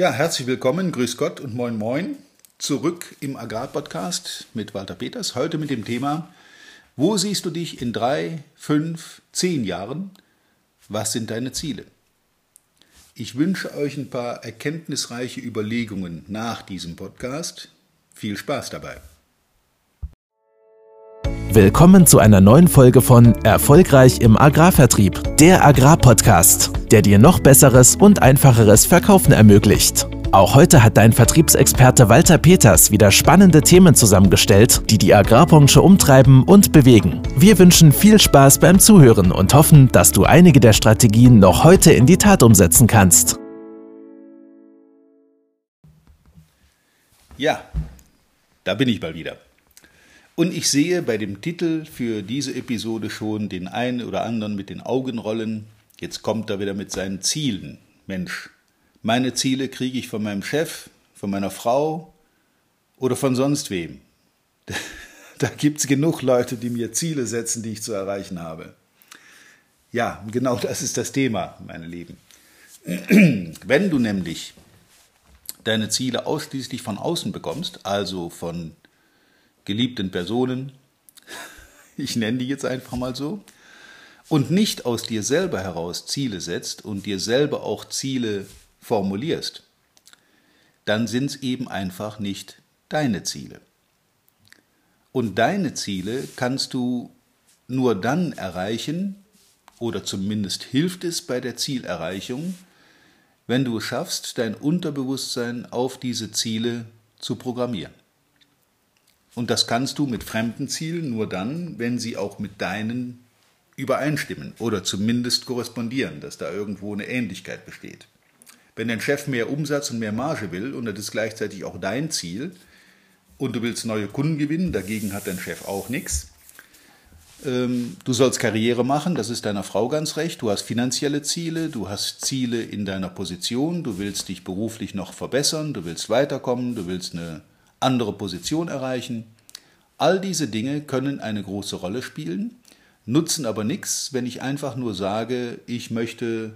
Ja, herzlich willkommen, grüß Gott und moin moin. Zurück im Agrarpodcast mit Walter Peters. Heute mit dem Thema, wo siehst du dich in drei, fünf, zehn Jahren? Was sind deine Ziele? Ich wünsche euch ein paar erkenntnisreiche Überlegungen nach diesem Podcast. Viel Spaß dabei. Willkommen zu einer neuen Folge von Erfolgreich im Agrarvertrieb, der Agrarpodcast, der dir noch besseres und einfacheres Verkaufen ermöglicht. Auch heute hat dein Vertriebsexperte Walter Peters wieder spannende Themen zusammengestellt, die die Agrarbranche umtreiben und bewegen. Wir wünschen viel Spaß beim Zuhören und hoffen, dass du einige der Strategien noch heute in die Tat umsetzen kannst. Ja, da bin ich mal wieder. Und ich sehe bei dem Titel für diese Episode schon den einen oder anderen mit den Augen rollen. Jetzt kommt er wieder mit seinen Zielen. Mensch, meine Ziele kriege ich von meinem Chef, von meiner Frau oder von sonst wem. Da gibt es genug Leute, die mir Ziele setzen, die ich zu erreichen habe. Ja, genau das ist das Thema, meine Lieben. Wenn du nämlich deine Ziele ausschließlich von außen bekommst, also von geliebten Personen, ich nenne die jetzt einfach mal so, und nicht aus dir selber heraus Ziele setzt und dir selber auch Ziele formulierst, dann sind es eben einfach nicht deine Ziele. Und deine Ziele kannst du nur dann erreichen, oder zumindest hilft es bei der Zielerreichung, wenn du es schaffst, dein Unterbewusstsein auf diese Ziele zu programmieren. Und das kannst du mit fremden Zielen nur dann, wenn sie auch mit deinen übereinstimmen oder zumindest korrespondieren, dass da irgendwo eine Ähnlichkeit besteht. Wenn dein Chef mehr Umsatz und mehr Marge will und das ist gleichzeitig auch dein Ziel und du willst neue Kunden gewinnen, dagegen hat dein Chef auch nichts. Ähm, du sollst Karriere machen, das ist deiner Frau ganz recht. Du hast finanzielle Ziele, du hast Ziele in deiner Position, du willst dich beruflich noch verbessern, du willst weiterkommen, du willst eine andere Position erreichen. All diese Dinge können eine große Rolle spielen, nutzen aber nichts, wenn ich einfach nur sage, ich möchte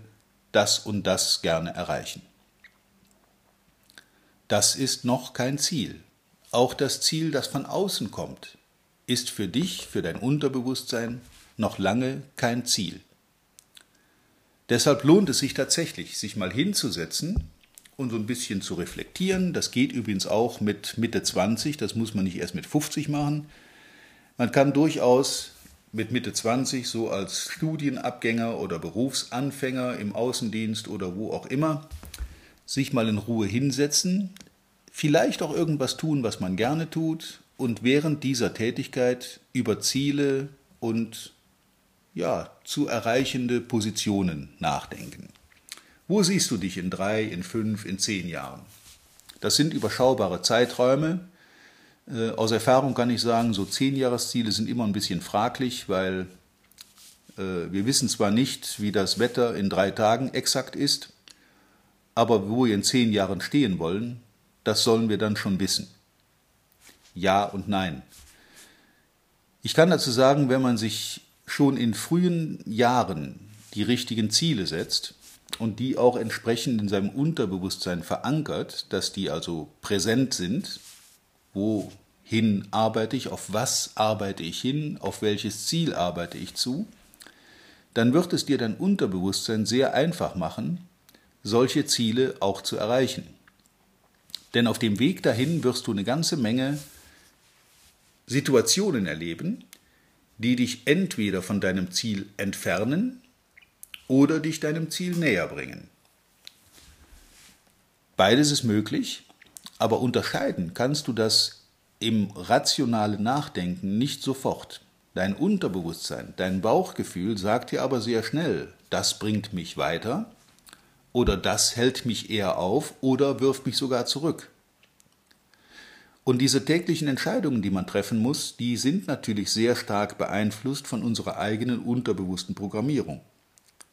das und das gerne erreichen. Das ist noch kein Ziel. Auch das Ziel, das von außen kommt, ist für dich, für dein Unterbewusstsein noch lange kein Ziel. Deshalb lohnt es sich tatsächlich, sich mal hinzusetzen und so ein bisschen zu reflektieren. Das geht übrigens auch mit Mitte 20, das muss man nicht erst mit 50 machen. Man kann durchaus mit Mitte 20 so als Studienabgänger oder Berufsanfänger im Außendienst oder wo auch immer sich mal in Ruhe hinsetzen, vielleicht auch irgendwas tun, was man gerne tut und während dieser Tätigkeit über Ziele und ja, zu erreichende Positionen nachdenken. Wo siehst du dich in drei, in fünf, in zehn Jahren? Das sind überschaubare Zeiträume. Äh, aus Erfahrung kann ich sagen, so zehn Jahresziele sind immer ein bisschen fraglich, weil äh, wir wissen zwar nicht, wie das Wetter in drei Tagen exakt ist, aber wo wir in zehn Jahren stehen wollen, das sollen wir dann schon wissen. Ja und nein. Ich kann dazu sagen, wenn man sich schon in frühen Jahren die richtigen Ziele setzt, und die auch entsprechend in seinem Unterbewusstsein verankert, dass die also präsent sind, wohin arbeite ich, auf was arbeite ich hin, auf welches Ziel arbeite ich zu, dann wird es dir dein Unterbewusstsein sehr einfach machen, solche Ziele auch zu erreichen. Denn auf dem Weg dahin wirst du eine ganze Menge Situationen erleben, die dich entweder von deinem Ziel entfernen, oder dich deinem Ziel näher bringen. Beides ist möglich, aber unterscheiden kannst du das im rationalen Nachdenken nicht sofort. Dein Unterbewusstsein, dein Bauchgefühl sagt dir aber sehr schnell, das bringt mich weiter oder das hält mich eher auf oder wirft mich sogar zurück. Und diese täglichen Entscheidungen, die man treffen muss, die sind natürlich sehr stark beeinflusst von unserer eigenen unterbewussten Programmierung.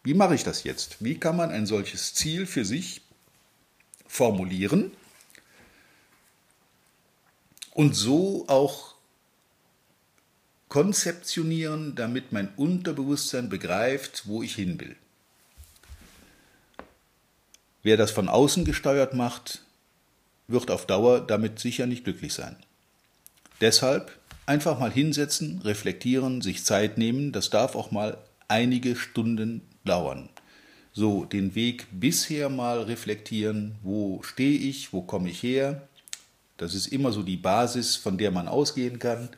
Wie mache ich das jetzt? Wie kann man ein solches Ziel für sich formulieren und so auch konzeptionieren, damit mein Unterbewusstsein begreift, wo ich hin will? Wer das von außen gesteuert macht, wird auf Dauer damit sicher nicht glücklich sein. Deshalb einfach mal hinsetzen, reflektieren, sich Zeit nehmen, das darf auch mal einige Stunden dauern. So, den Weg bisher mal reflektieren, wo stehe ich, wo komme ich her, das ist immer so die Basis, von der man ausgehen kann.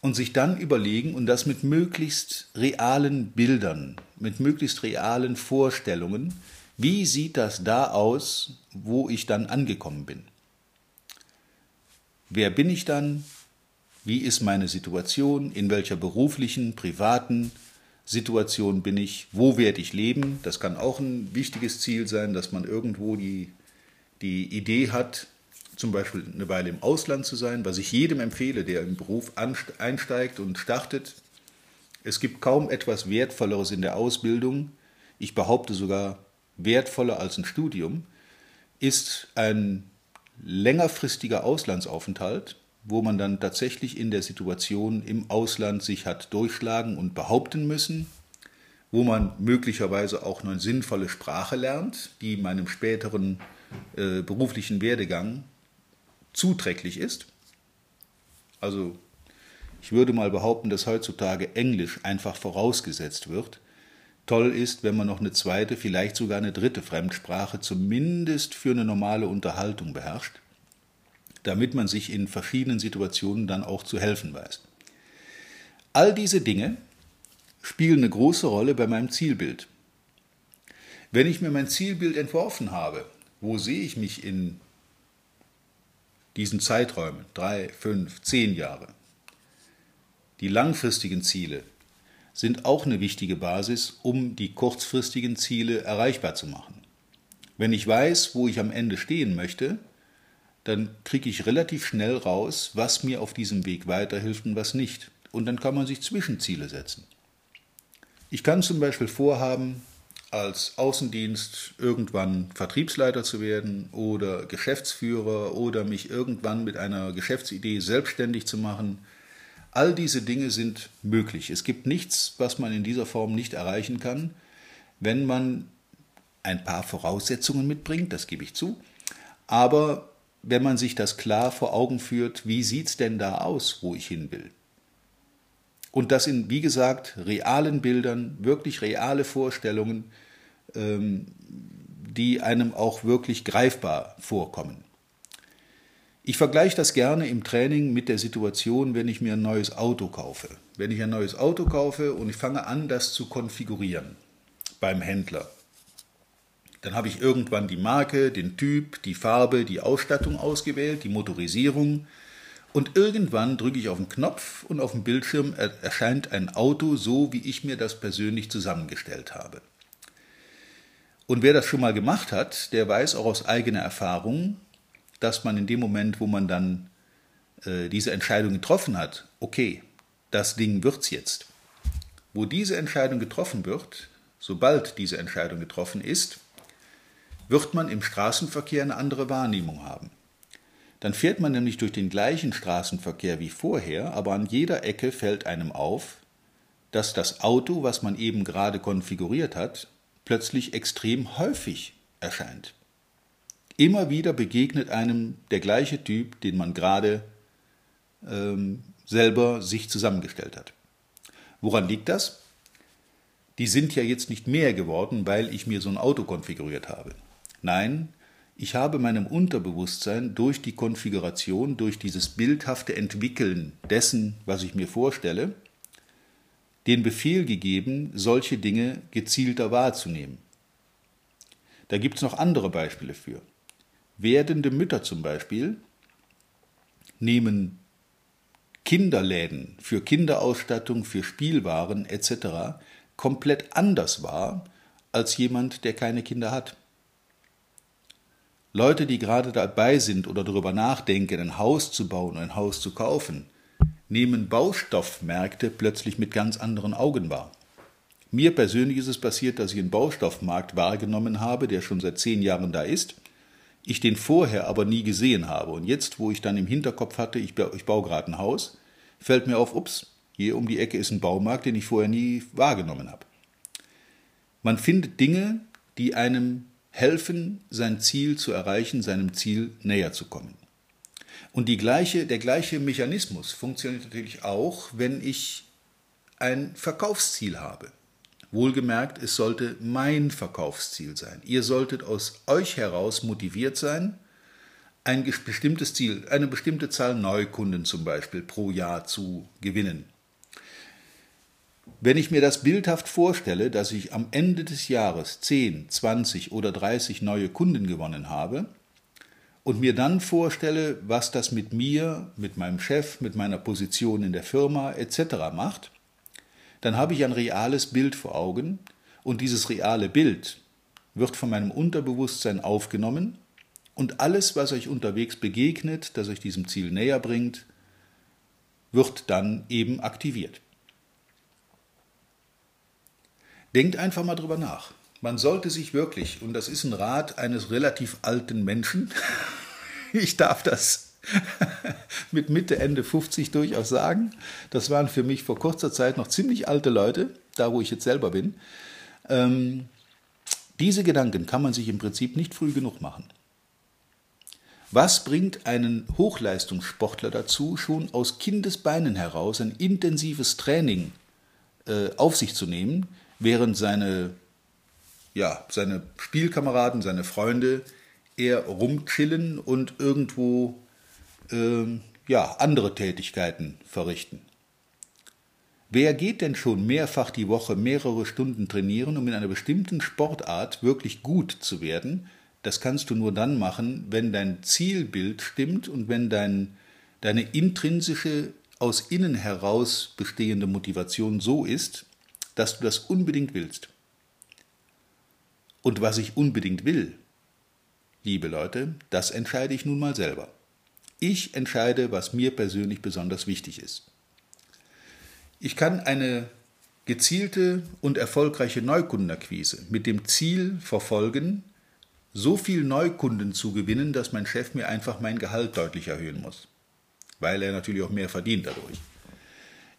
Und sich dann überlegen und das mit möglichst realen Bildern, mit möglichst realen Vorstellungen, wie sieht das da aus, wo ich dann angekommen bin? Wer bin ich dann? Wie ist meine Situation? In welcher beruflichen, privaten Situation bin ich? Wo werde ich leben? Das kann auch ein wichtiges Ziel sein, dass man irgendwo die, die Idee hat, zum Beispiel eine Weile im Ausland zu sein, was ich jedem empfehle, der im Beruf einsteigt und startet. Es gibt kaum etwas Wertvolleres in der Ausbildung, ich behaupte sogar wertvoller als ein Studium, ist ein längerfristiger Auslandsaufenthalt, wo man dann tatsächlich in der Situation im Ausland sich hat durchschlagen und behaupten müssen, wo man möglicherweise auch eine sinnvolle Sprache lernt, die meinem späteren äh, beruflichen Werdegang zuträglich ist. Also ich würde mal behaupten, dass heutzutage Englisch einfach vorausgesetzt wird. Toll ist, wenn man noch eine zweite, vielleicht sogar eine dritte Fremdsprache zumindest für eine normale Unterhaltung beherrscht, damit man sich in verschiedenen Situationen dann auch zu helfen weiß. All diese Dinge spielen eine große Rolle bei meinem Zielbild. Wenn ich mir mein Zielbild entworfen habe, wo sehe ich mich in diesen Zeiträumen, drei, fünf, zehn Jahre. Die langfristigen Ziele sind auch eine wichtige Basis, um die kurzfristigen Ziele erreichbar zu machen. Wenn ich weiß, wo ich am Ende stehen möchte, dann kriege ich relativ schnell raus, was mir auf diesem Weg weiterhilft und was nicht. Und dann kann man sich Zwischenziele setzen. Ich kann zum Beispiel vorhaben, als Außendienst irgendwann Vertriebsleiter zu werden oder Geschäftsführer oder mich irgendwann mit einer Geschäftsidee selbstständig zu machen. All diese Dinge sind möglich. Es gibt nichts, was man in dieser Form nicht erreichen kann, wenn man ein paar Voraussetzungen mitbringt, das gebe ich zu, aber wenn man sich das klar vor Augen führt, wie sieht es denn da aus, wo ich hin will? Und das in, wie gesagt, realen Bildern, wirklich reale Vorstellungen, ähm, die einem auch wirklich greifbar vorkommen. Ich vergleiche das gerne im Training mit der Situation, wenn ich mir ein neues Auto kaufe. Wenn ich ein neues Auto kaufe und ich fange an, das zu konfigurieren beim Händler, dann habe ich irgendwann die Marke, den Typ, die Farbe, die Ausstattung ausgewählt, die Motorisierung, und irgendwann drücke ich auf den Knopf und auf dem Bildschirm erscheint ein Auto so, wie ich mir das persönlich zusammengestellt habe. Und wer das schon mal gemacht hat, der weiß auch aus eigener Erfahrung, dass man in dem Moment, wo man dann äh, diese Entscheidung getroffen hat, okay, das Ding wird's jetzt. Wo diese Entscheidung getroffen wird, sobald diese Entscheidung getroffen ist, wird man im Straßenverkehr eine andere Wahrnehmung haben. Dann fährt man nämlich durch den gleichen Straßenverkehr wie vorher, aber an jeder Ecke fällt einem auf, dass das Auto, was man eben gerade konfiguriert hat, plötzlich extrem häufig erscheint. Immer wieder begegnet einem der gleiche Typ, den man gerade ähm, selber sich zusammengestellt hat. Woran liegt das? Die sind ja jetzt nicht mehr geworden, weil ich mir so ein Auto konfiguriert habe. Nein, ich habe meinem Unterbewusstsein durch die Konfiguration, durch dieses bildhafte Entwickeln dessen, was ich mir vorstelle, den Befehl gegeben, solche Dinge gezielter wahrzunehmen. Da gibt es noch andere Beispiele für. Werdende Mütter zum Beispiel nehmen Kinderläden für Kinderausstattung, für Spielwaren etc. komplett anders wahr als jemand, der keine Kinder hat. Leute, die gerade dabei sind oder darüber nachdenken, ein Haus zu bauen, ein Haus zu kaufen, nehmen Baustoffmärkte plötzlich mit ganz anderen Augen wahr. Mir persönlich ist es passiert, dass ich einen Baustoffmarkt wahrgenommen habe, der schon seit zehn Jahren da ist, ich den vorher aber nie gesehen habe. Und jetzt, wo ich dann im Hinterkopf hatte, ich, ich baue gerade ein Haus, fällt mir auf, ups, hier um die Ecke ist ein Baumarkt, den ich vorher nie wahrgenommen habe. Man findet Dinge, die einem helfen, sein Ziel zu erreichen, seinem Ziel näher zu kommen. Und die gleiche, der gleiche Mechanismus funktioniert natürlich auch, wenn ich ein Verkaufsziel habe. Wohlgemerkt, es sollte mein Verkaufsziel sein. Ihr solltet aus euch heraus motiviert sein, ein bestimmtes Ziel, eine bestimmte Zahl Neukunden zum Beispiel pro Jahr zu gewinnen. Wenn ich mir das bildhaft vorstelle, dass ich am Ende des Jahres 10, 20 oder 30 neue Kunden gewonnen habe und mir dann vorstelle, was das mit mir, mit meinem Chef, mit meiner Position in der Firma etc. macht, dann habe ich ein reales Bild vor Augen und dieses reale Bild wird von meinem Unterbewusstsein aufgenommen und alles, was euch unterwegs begegnet, das euch diesem Ziel näher bringt, wird dann eben aktiviert. Denkt einfach mal drüber nach. Man sollte sich wirklich, und das ist ein Rat eines relativ alten Menschen, ich darf das mit Mitte, Ende 50 durchaus sagen, das waren für mich vor kurzer Zeit noch ziemlich alte Leute, da wo ich jetzt selber bin. Ähm, diese Gedanken kann man sich im Prinzip nicht früh genug machen. Was bringt einen Hochleistungssportler dazu, schon aus Kindesbeinen heraus ein intensives Training äh, auf sich zu nehmen, während seine, ja, seine Spielkameraden, seine Freunde eher rumchillen und irgendwo äh, ja, andere Tätigkeiten verrichten. Wer geht denn schon mehrfach die Woche mehrere Stunden trainieren, um in einer bestimmten Sportart wirklich gut zu werden? Das kannst du nur dann machen, wenn dein Zielbild stimmt und wenn dein, deine intrinsische, aus innen heraus bestehende Motivation so ist, dass du das unbedingt willst. Und was ich unbedingt will, liebe Leute, das entscheide ich nun mal selber. Ich entscheide, was mir persönlich besonders wichtig ist. Ich kann eine gezielte und erfolgreiche Neukundenakquise mit dem Ziel verfolgen, so viel Neukunden zu gewinnen, dass mein Chef mir einfach mein Gehalt deutlich erhöhen muss, weil er natürlich auch mehr verdient dadurch.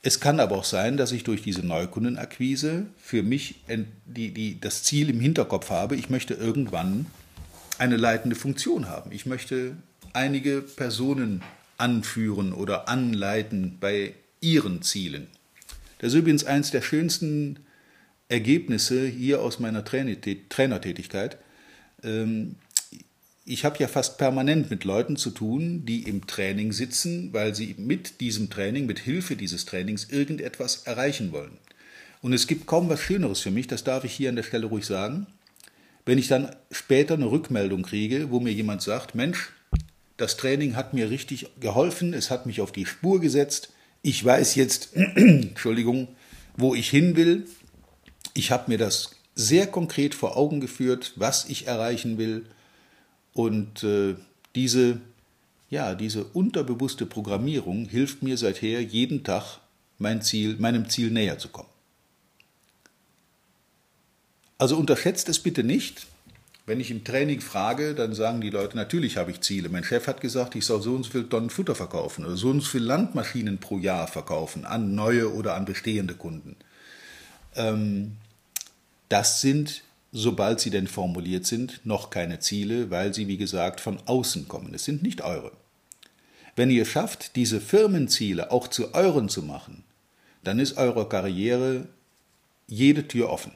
Es kann aber auch sein, dass ich durch diese Neukundenakquise für mich die, die, das Ziel im Hinterkopf habe, ich möchte irgendwann eine leitende Funktion haben. Ich möchte einige Personen anführen oder anleiten bei ihren Zielen. Das ist übrigens eines der schönsten Ergebnisse hier aus meiner Trainertätigkeit. Ähm, ich habe ja fast permanent mit Leuten zu tun, die im Training sitzen, weil sie mit diesem Training, mit Hilfe dieses Trainings irgendetwas erreichen wollen. Und es gibt kaum was Schöneres für mich, das darf ich hier an der Stelle ruhig sagen, wenn ich dann später eine Rückmeldung kriege, wo mir jemand sagt, Mensch, das Training hat mir richtig geholfen, es hat mich auf die Spur gesetzt, ich weiß jetzt, Entschuldigung, wo ich hin will, ich habe mir das sehr konkret vor Augen geführt, was ich erreichen will, und äh, diese, ja, diese unterbewusste Programmierung hilft mir seither jeden Tag mein Ziel, meinem Ziel näher zu kommen. Also unterschätzt es bitte nicht. Wenn ich im Training frage, dann sagen die Leute, natürlich habe ich Ziele. Mein Chef hat gesagt, ich soll so und so viel Tonnen Futter verkaufen oder so und so viele Landmaschinen pro Jahr verkaufen an neue oder an bestehende Kunden. Ähm, das sind sobald sie denn formuliert sind, noch keine Ziele, weil sie, wie gesagt, von außen kommen. Es sind nicht eure. Wenn ihr schafft, diese Firmenziele auch zu euren zu machen, dann ist eurer Karriere jede Tür offen.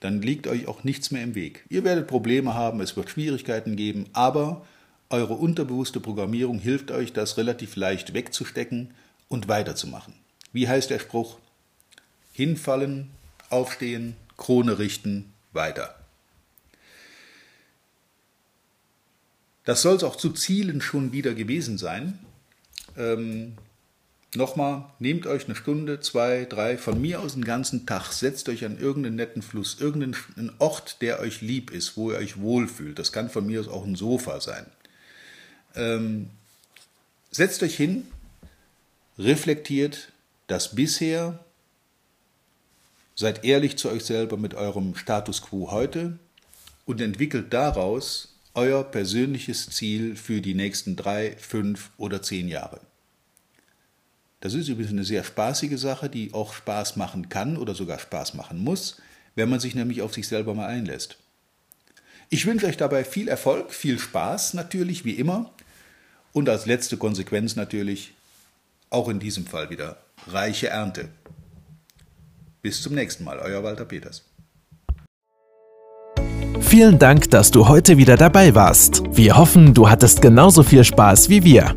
Dann liegt euch auch nichts mehr im Weg. Ihr werdet Probleme haben, es wird Schwierigkeiten geben, aber eure unterbewusste Programmierung hilft euch, das relativ leicht wegzustecken und weiterzumachen. Wie heißt der Spruch? Hinfallen, aufstehen, Krone richten, weiter. Das soll es auch zu Zielen schon wieder gewesen sein. Ähm, Nochmal, nehmt euch eine Stunde, zwei, drei, von mir aus einen ganzen Tag, setzt euch an irgendeinen netten Fluss, irgendeinen Ort, der euch lieb ist, wo ihr euch wohlfühlt. Das kann von mir aus auch ein Sofa sein. Ähm, setzt euch hin, reflektiert das bisher Seid ehrlich zu euch selber mit eurem Status quo heute und entwickelt daraus euer persönliches Ziel für die nächsten drei, fünf oder zehn Jahre. Das ist übrigens eine sehr spaßige Sache, die auch Spaß machen kann oder sogar Spaß machen muss, wenn man sich nämlich auf sich selber mal einlässt. Ich wünsche euch dabei viel Erfolg, viel Spaß natürlich, wie immer. Und als letzte Konsequenz natürlich, auch in diesem Fall wieder, reiche Ernte. Bis zum nächsten Mal, euer Walter Peters. Vielen Dank, dass du heute wieder dabei warst. Wir hoffen, du hattest genauso viel Spaß wie wir.